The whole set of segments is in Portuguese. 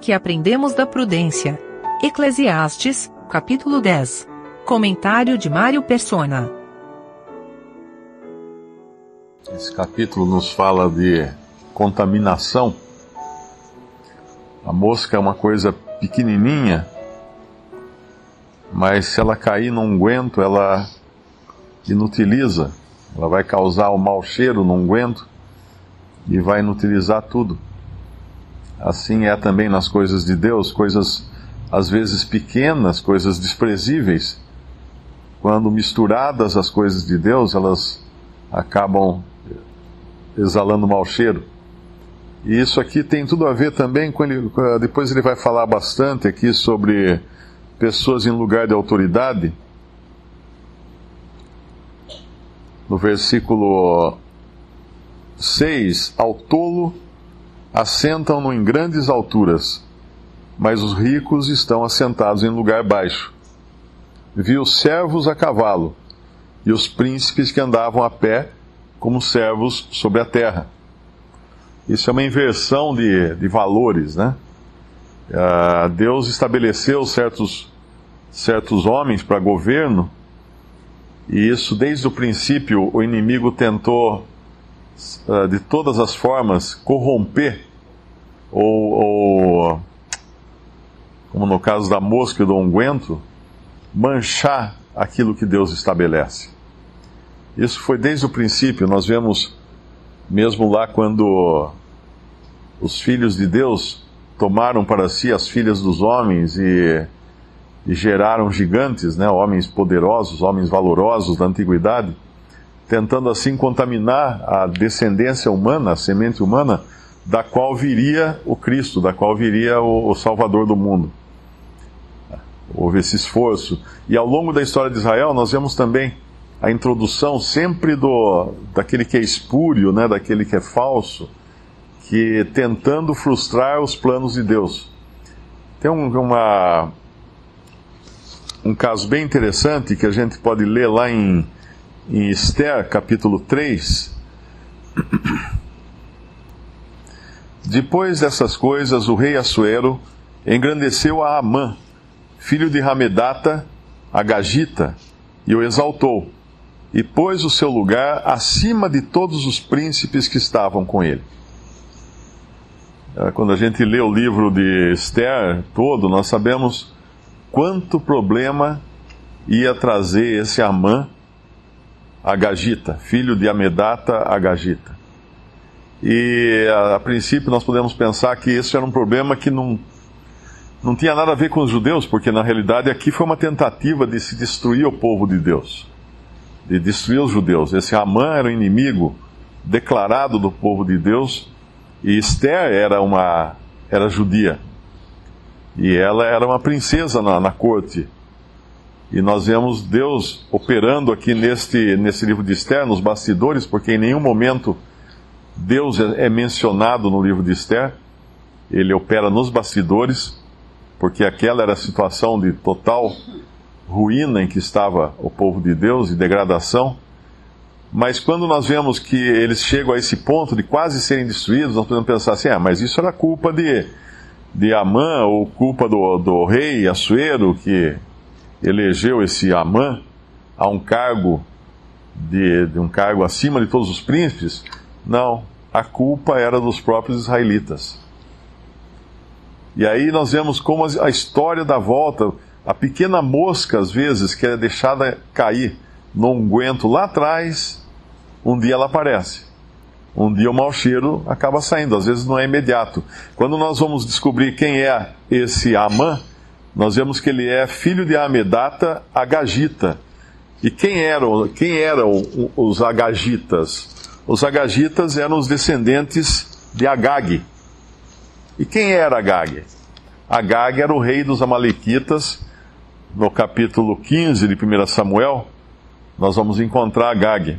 Que aprendemos da prudência. Eclesiastes, capítulo 10. Comentário de Mário Persona. Esse capítulo nos fala de contaminação. A mosca é uma coisa pequenininha, mas se ela cair num unguento, ela inutiliza. Ela vai causar o um mau cheiro no unguento e vai inutilizar tudo. Assim é também nas coisas de Deus, coisas às vezes pequenas, coisas desprezíveis, quando misturadas às coisas de Deus, elas acabam exalando mau cheiro. E isso aqui tem tudo a ver também com ele, depois ele vai falar bastante aqui sobre pessoas em lugar de autoridade. No versículo 6, ao tolo assentam-no em grandes alturas, mas os ricos estão assentados em lugar baixo. Viu servos a cavalo e os príncipes que andavam a pé como servos sobre a terra. Isso é uma inversão de, de valores, né? Uh, Deus estabeleceu certos, certos homens para governo, e isso desde o princípio o inimigo tentou de todas as formas corromper ou, ou, como no caso da mosca e do unguento, manchar aquilo que Deus estabelece. Isso foi desde o princípio, nós vemos mesmo lá quando os filhos de Deus tomaram para si as filhas dos homens e, e geraram gigantes, né, homens poderosos, homens valorosos da antiguidade, tentando assim contaminar a descendência humana, a semente humana, da qual viria o Cristo, da qual viria o, o Salvador do mundo. Houve esse esforço. E ao longo da história de Israel, nós vemos também a introdução sempre do daquele que é espúrio, né, daquele que é falso, que tentando frustrar os planos de Deus. Tem um, uma, um caso bem interessante que a gente pode ler lá em, em Esther, capítulo 3. Depois dessas coisas, o rei Assuero engrandeceu a Amã, filho de Ramedata, a Gagita, e o exaltou, e pôs o seu lugar acima de todos os príncipes que estavam com ele. É, quando a gente lê o livro de Esther todo, nós sabemos quanto problema ia trazer esse Amã a Gagita, filho de Amedata a Gagita. E a, a, princípio nós podemos pensar que isso era um problema que não, não tinha nada a ver com os judeus, porque na realidade aqui foi uma tentativa de se destruir o povo de Deus, de destruir os judeus. Esse Amã era um inimigo declarado do povo de Deus, e Esther era uma era judia. E ela era uma princesa na, na corte. E nós vemos Deus operando aqui neste, nesse livro de Esther, nos bastidores, porque em nenhum momento Deus é, é mencionado no livro de Esther, ele opera nos bastidores, porque aquela era a situação de total ruína em que estava o povo de Deus e degradação. Mas quando nós vemos que eles chegam a esse ponto de quase serem destruídos, nós podemos pensar assim: ah, mas isso era culpa de, de Amã, ou culpa do, do rei Assuero, que elegeu esse Amã a um cargo de, de um cargo acima de todos os príncipes. Não, a culpa era dos próprios israelitas. E aí nós vemos como a história da volta, a pequena mosca, às vezes, que é deixada cair no unguento lá atrás, um dia ela aparece. Um dia o mau cheiro acaba saindo, às vezes não é imediato. Quando nós vamos descobrir quem é esse Amã, nós vemos que ele é filho de Amedata Agagita. E quem eram, quem eram os Agagitas? Os Agagitas eram os descendentes de Agag. E quem era Agag? Agag era o rei dos Amalequitas. No capítulo 15 de 1 Samuel, nós vamos encontrar Agag.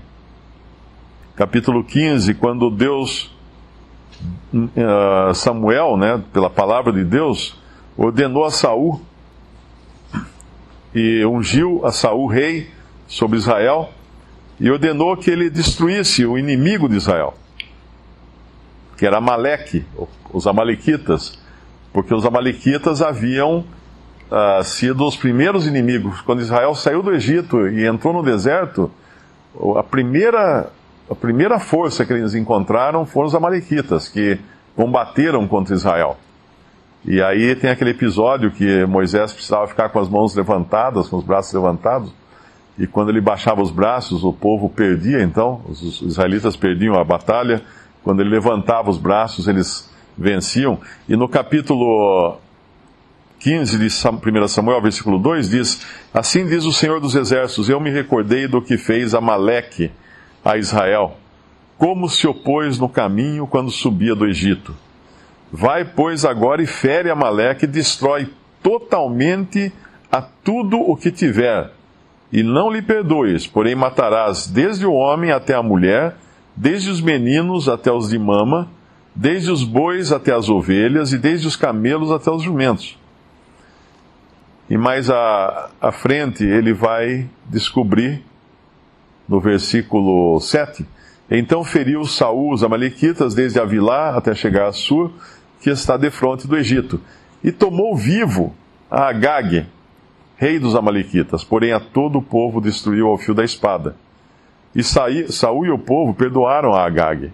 Capítulo 15, quando Deus, uh, Samuel, né, pela palavra de Deus, ordenou a Saul e ungiu a Saul rei sobre Israel e ordenou que ele destruísse o inimigo de Israel, que era Amaleque, os amalequitas. porque os Amalequitas haviam uh, sido os primeiros inimigos. Quando Israel saiu do Egito e entrou no deserto, a primeira, a primeira força que eles encontraram foram os Amalequitas, que combateram contra Israel. E aí tem aquele episódio que Moisés precisava ficar com as mãos levantadas, com os braços levantados, e quando ele baixava os braços, o povo perdia, então, os israelitas perdiam a batalha. Quando ele levantava os braços, eles venciam. E no capítulo 15 de 1 Samuel, versículo 2, diz: Assim diz o Senhor dos Exércitos: Eu me recordei do que fez Amaleque a Israel, como se opôs no caminho quando subia do Egito. Vai, pois, agora e fere Amaleque e destrói totalmente a tudo o que tiver e não lhe perdoes, porém matarás desde o homem até a mulher, desde os meninos até os de mama, desde os bois até as ovelhas, e desde os camelos até os jumentos. E mais à, à frente ele vai descobrir, no versículo 7, então feriu Saul os amalequitas desde Avilá até chegar a Sur, que está defronte do Egito, e tomou vivo a Agag, rei dos Amalequitas, porém a todo o povo destruiu ao fio da espada. E Saul e o povo perdoaram a Agag,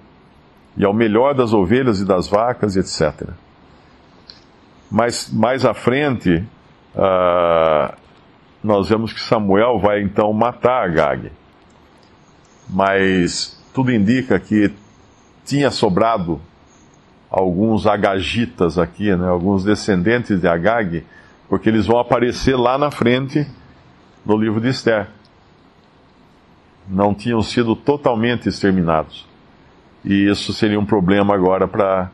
e ao melhor das ovelhas e das vacas, etc. Mas mais à frente, uh, nós vemos que Samuel vai então matar Agag. Mas tudo indica que tinha sobrado alguns agagitas aqui, né, alguns descendentes de Agag, porque eles vão aparecer lá na frente no livro de Esther. Não tinham sido totalmente exterminados. E isso seria um problema agora para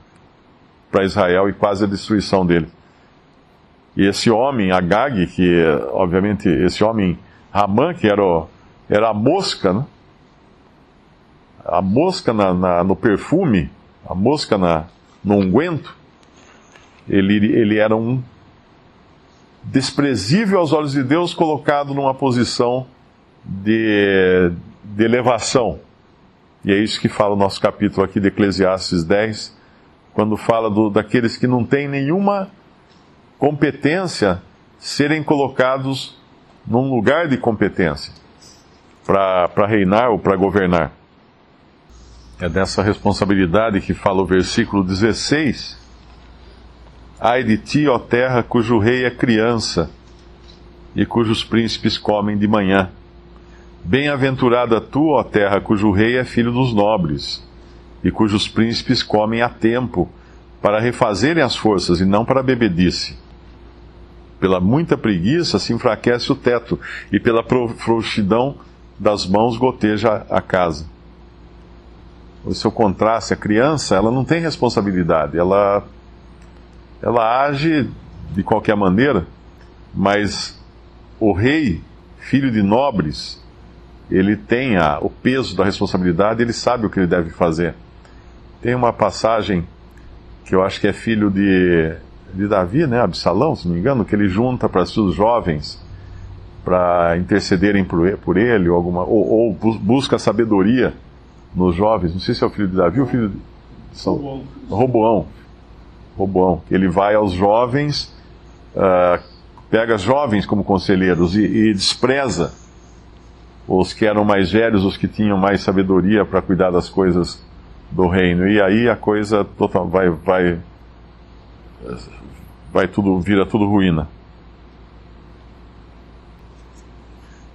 Israel e quase a destruição dele. E esse homem, Agag, que obviamente esse homem, Ramã, que era, o, era a mosca, né? a mosca na, na, no perfume, a mosca na, no unguento, ele, ele era um desprezível aos olhos de Deus, colocado numa posição de, de elevação. E é isso que fala o nosso capítulo aqui de Eclesiastes 10, quando fala do, daqueles que não têm nenhuma competência serem colocados num lugar de competência para reinar ou para governar. É dessa responsabilidade que fala o versículo 16 Ai de ti, ó terra, cujo rei é criança e cujos príncipes comem de manhã. Bem-aventurada tu, ó terra, cujo rei é filho dos nobres e cujos príncipes comem a tempo para refazerem as forças e não para bebedice. Pela muita preguiça se enfraquece o teto e pela frouxidão das mãos goteja a casa. O seu contraste, a criança, ela não tem responsabilidade, ela ela age de qualquer maneira, mas o rei, filho de nobres, ele tem a, o peso da responsabilidade, ele sabe o que ele deve fazer. Tem uma passagem que eu acho que é filho de, de Davi, né, Absalão, se não me engano, que ele junta para seus jovens para intercederem por, ele, ou, alguma, ou, ou, busca sabedoria nos jovens. Não sei se é o filho de Davi ou o filho de São, Roboão, Roboão. Ele vai aos jovens, uh, pega jovens como conselheiros e, e, despreza os que eram mais velhos, os que tinham mais sabedoria para cuidar das coisas do reino. E aí a coisa total, vai, vai, vai tudo, vira tudo ruína.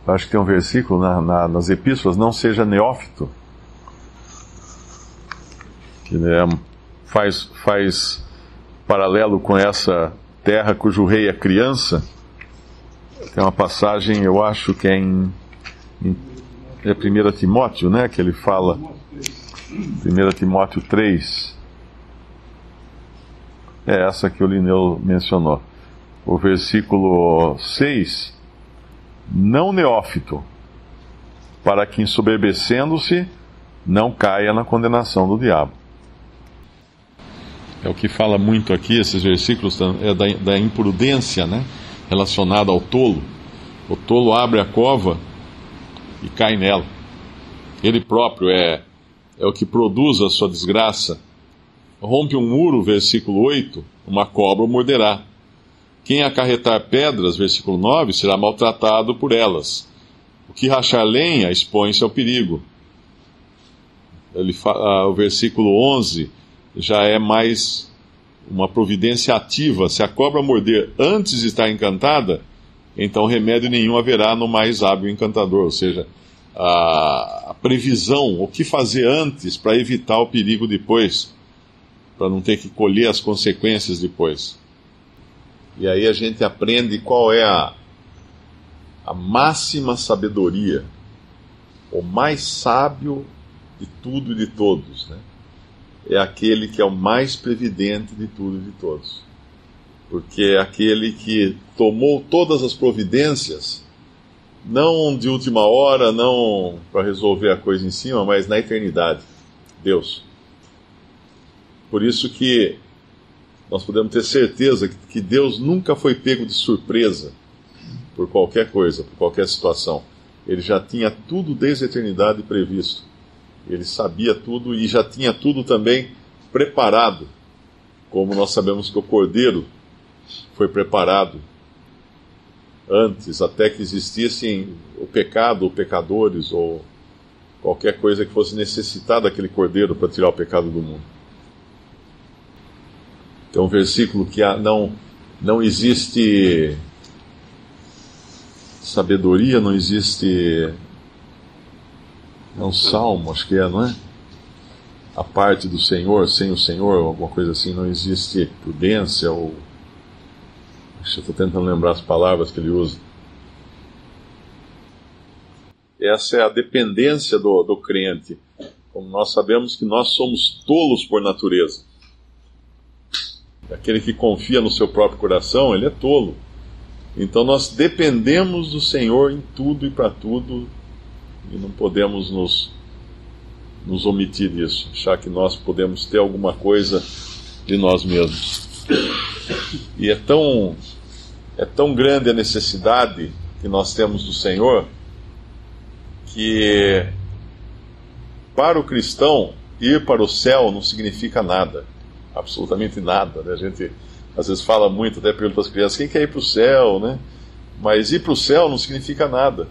Acho que tem um versículo na, na, nas epístolas, não seja neófito, que né, faz, faz paralelo com essa terra cujo rei é criança, tem uma passagem, eu acho que é em, em é 1 Timóteo, né, que ele fala, 1 Timóteo 3, é essa que o Lineu mencionou. O versículo 6, não neófito, para que ensoberbecendo-se não caia na condenação do diabo é o que fala muito aqui, esses versículos, é da, da imprudência, né? Relacionada ao tolo. O tolo abre a cova e cai nela. Ele próprio é, é o que produz a sua desgraça. Rompe um muro, versículo 8, uma cobra o morderá. Quem acarretar pedras, versículo 9, será maltratado por elas. O que rachar lenha expõe-se ao perigo. Ele, ah, o versículo 11 já é mais uma providência ativa. Se a cobra morder antes de estar encantada, então remédio nenhum haverá no mais hábil encantador. Ou seja, a, previsão, o que fazer antes para evitar o perigo depois, para não ter que colher as consequências depois. E aí a gente aprende qual é a, a máxima sabedoria, o mais sábio de tudo e de todos, né? É aquele que é o mais previdente de tudo e de todos. Porque é aquele que tomou todas as providências, não de última hora, não para resolver a coisa em cima, mas na eternidade. Deus. Por isso que nós podemos ter certeza que Deus nunca foi pego de surpresa por qualquer coisa, por qualquer situação. Ele já tinha tudo desde a eternidade previsto. Ele sabia tudo e já tinha tudo também preparado. Como nós sabemos que o cordeiro foi preparado antes, até que existissem o pecado, ou pecadores, ou qualquer coisa que fosse necessitada daquele cordeiro para tirar o pecado do mundo. Tem um versículo que não, não existe sabedoria, não existe. É um salmo, acho que é, não é? A parte do Senhor, sem o Senhor, alguma coisa assim, não existe prudência ou. Estou tentando lembrar as palavras que ele usa. Essa é a dependência do, do crente. Como nós sabemos que nós somos tolos por natureza. Aquele que confia no seu próprio coração, ele é tolo. Então nós dependemos do Senhor em tudo e para tudo e não podemos nos, nos omitir disso, achar que nós podemos ter alguma coisa de nós mesmos. E é tão, é tão grande a necessidade que nós temos do Senhor que para o cristão ir para o céu não significa nada absolutamente nada. Né? A gente às vezes fala muito, até pergunta às crianças, quem quer ir para o céu, né? Mas ir para o céu não significa nada.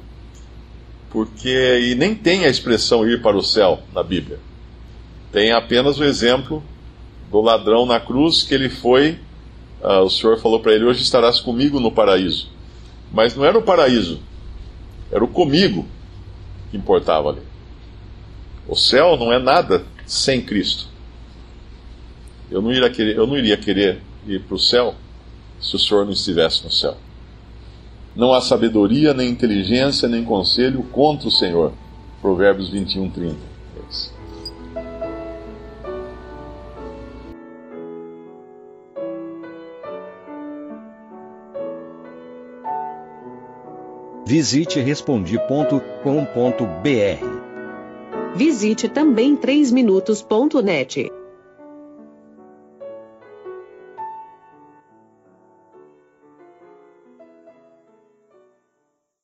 Porque, e nem tem a expressão ir para o céu na Bíblia. Tem apenas o exemplo do ladrão na cruz que ele foi, uh, o Senhor falou para ele, hoje estarás comigo no paraíso. Mas não era o paraíso, era o comigo que importava ali. O céu não é nada sem Cristo. Eu não iria querer, eu não iria querer ir para o céu se o Senhor não estivesse no céu. Não há sabedoria, nem inteligência, nem conselho contra o Senhor. Provérbios 21, 30. Visite respondi.com.br. Visite também 3minutos.net.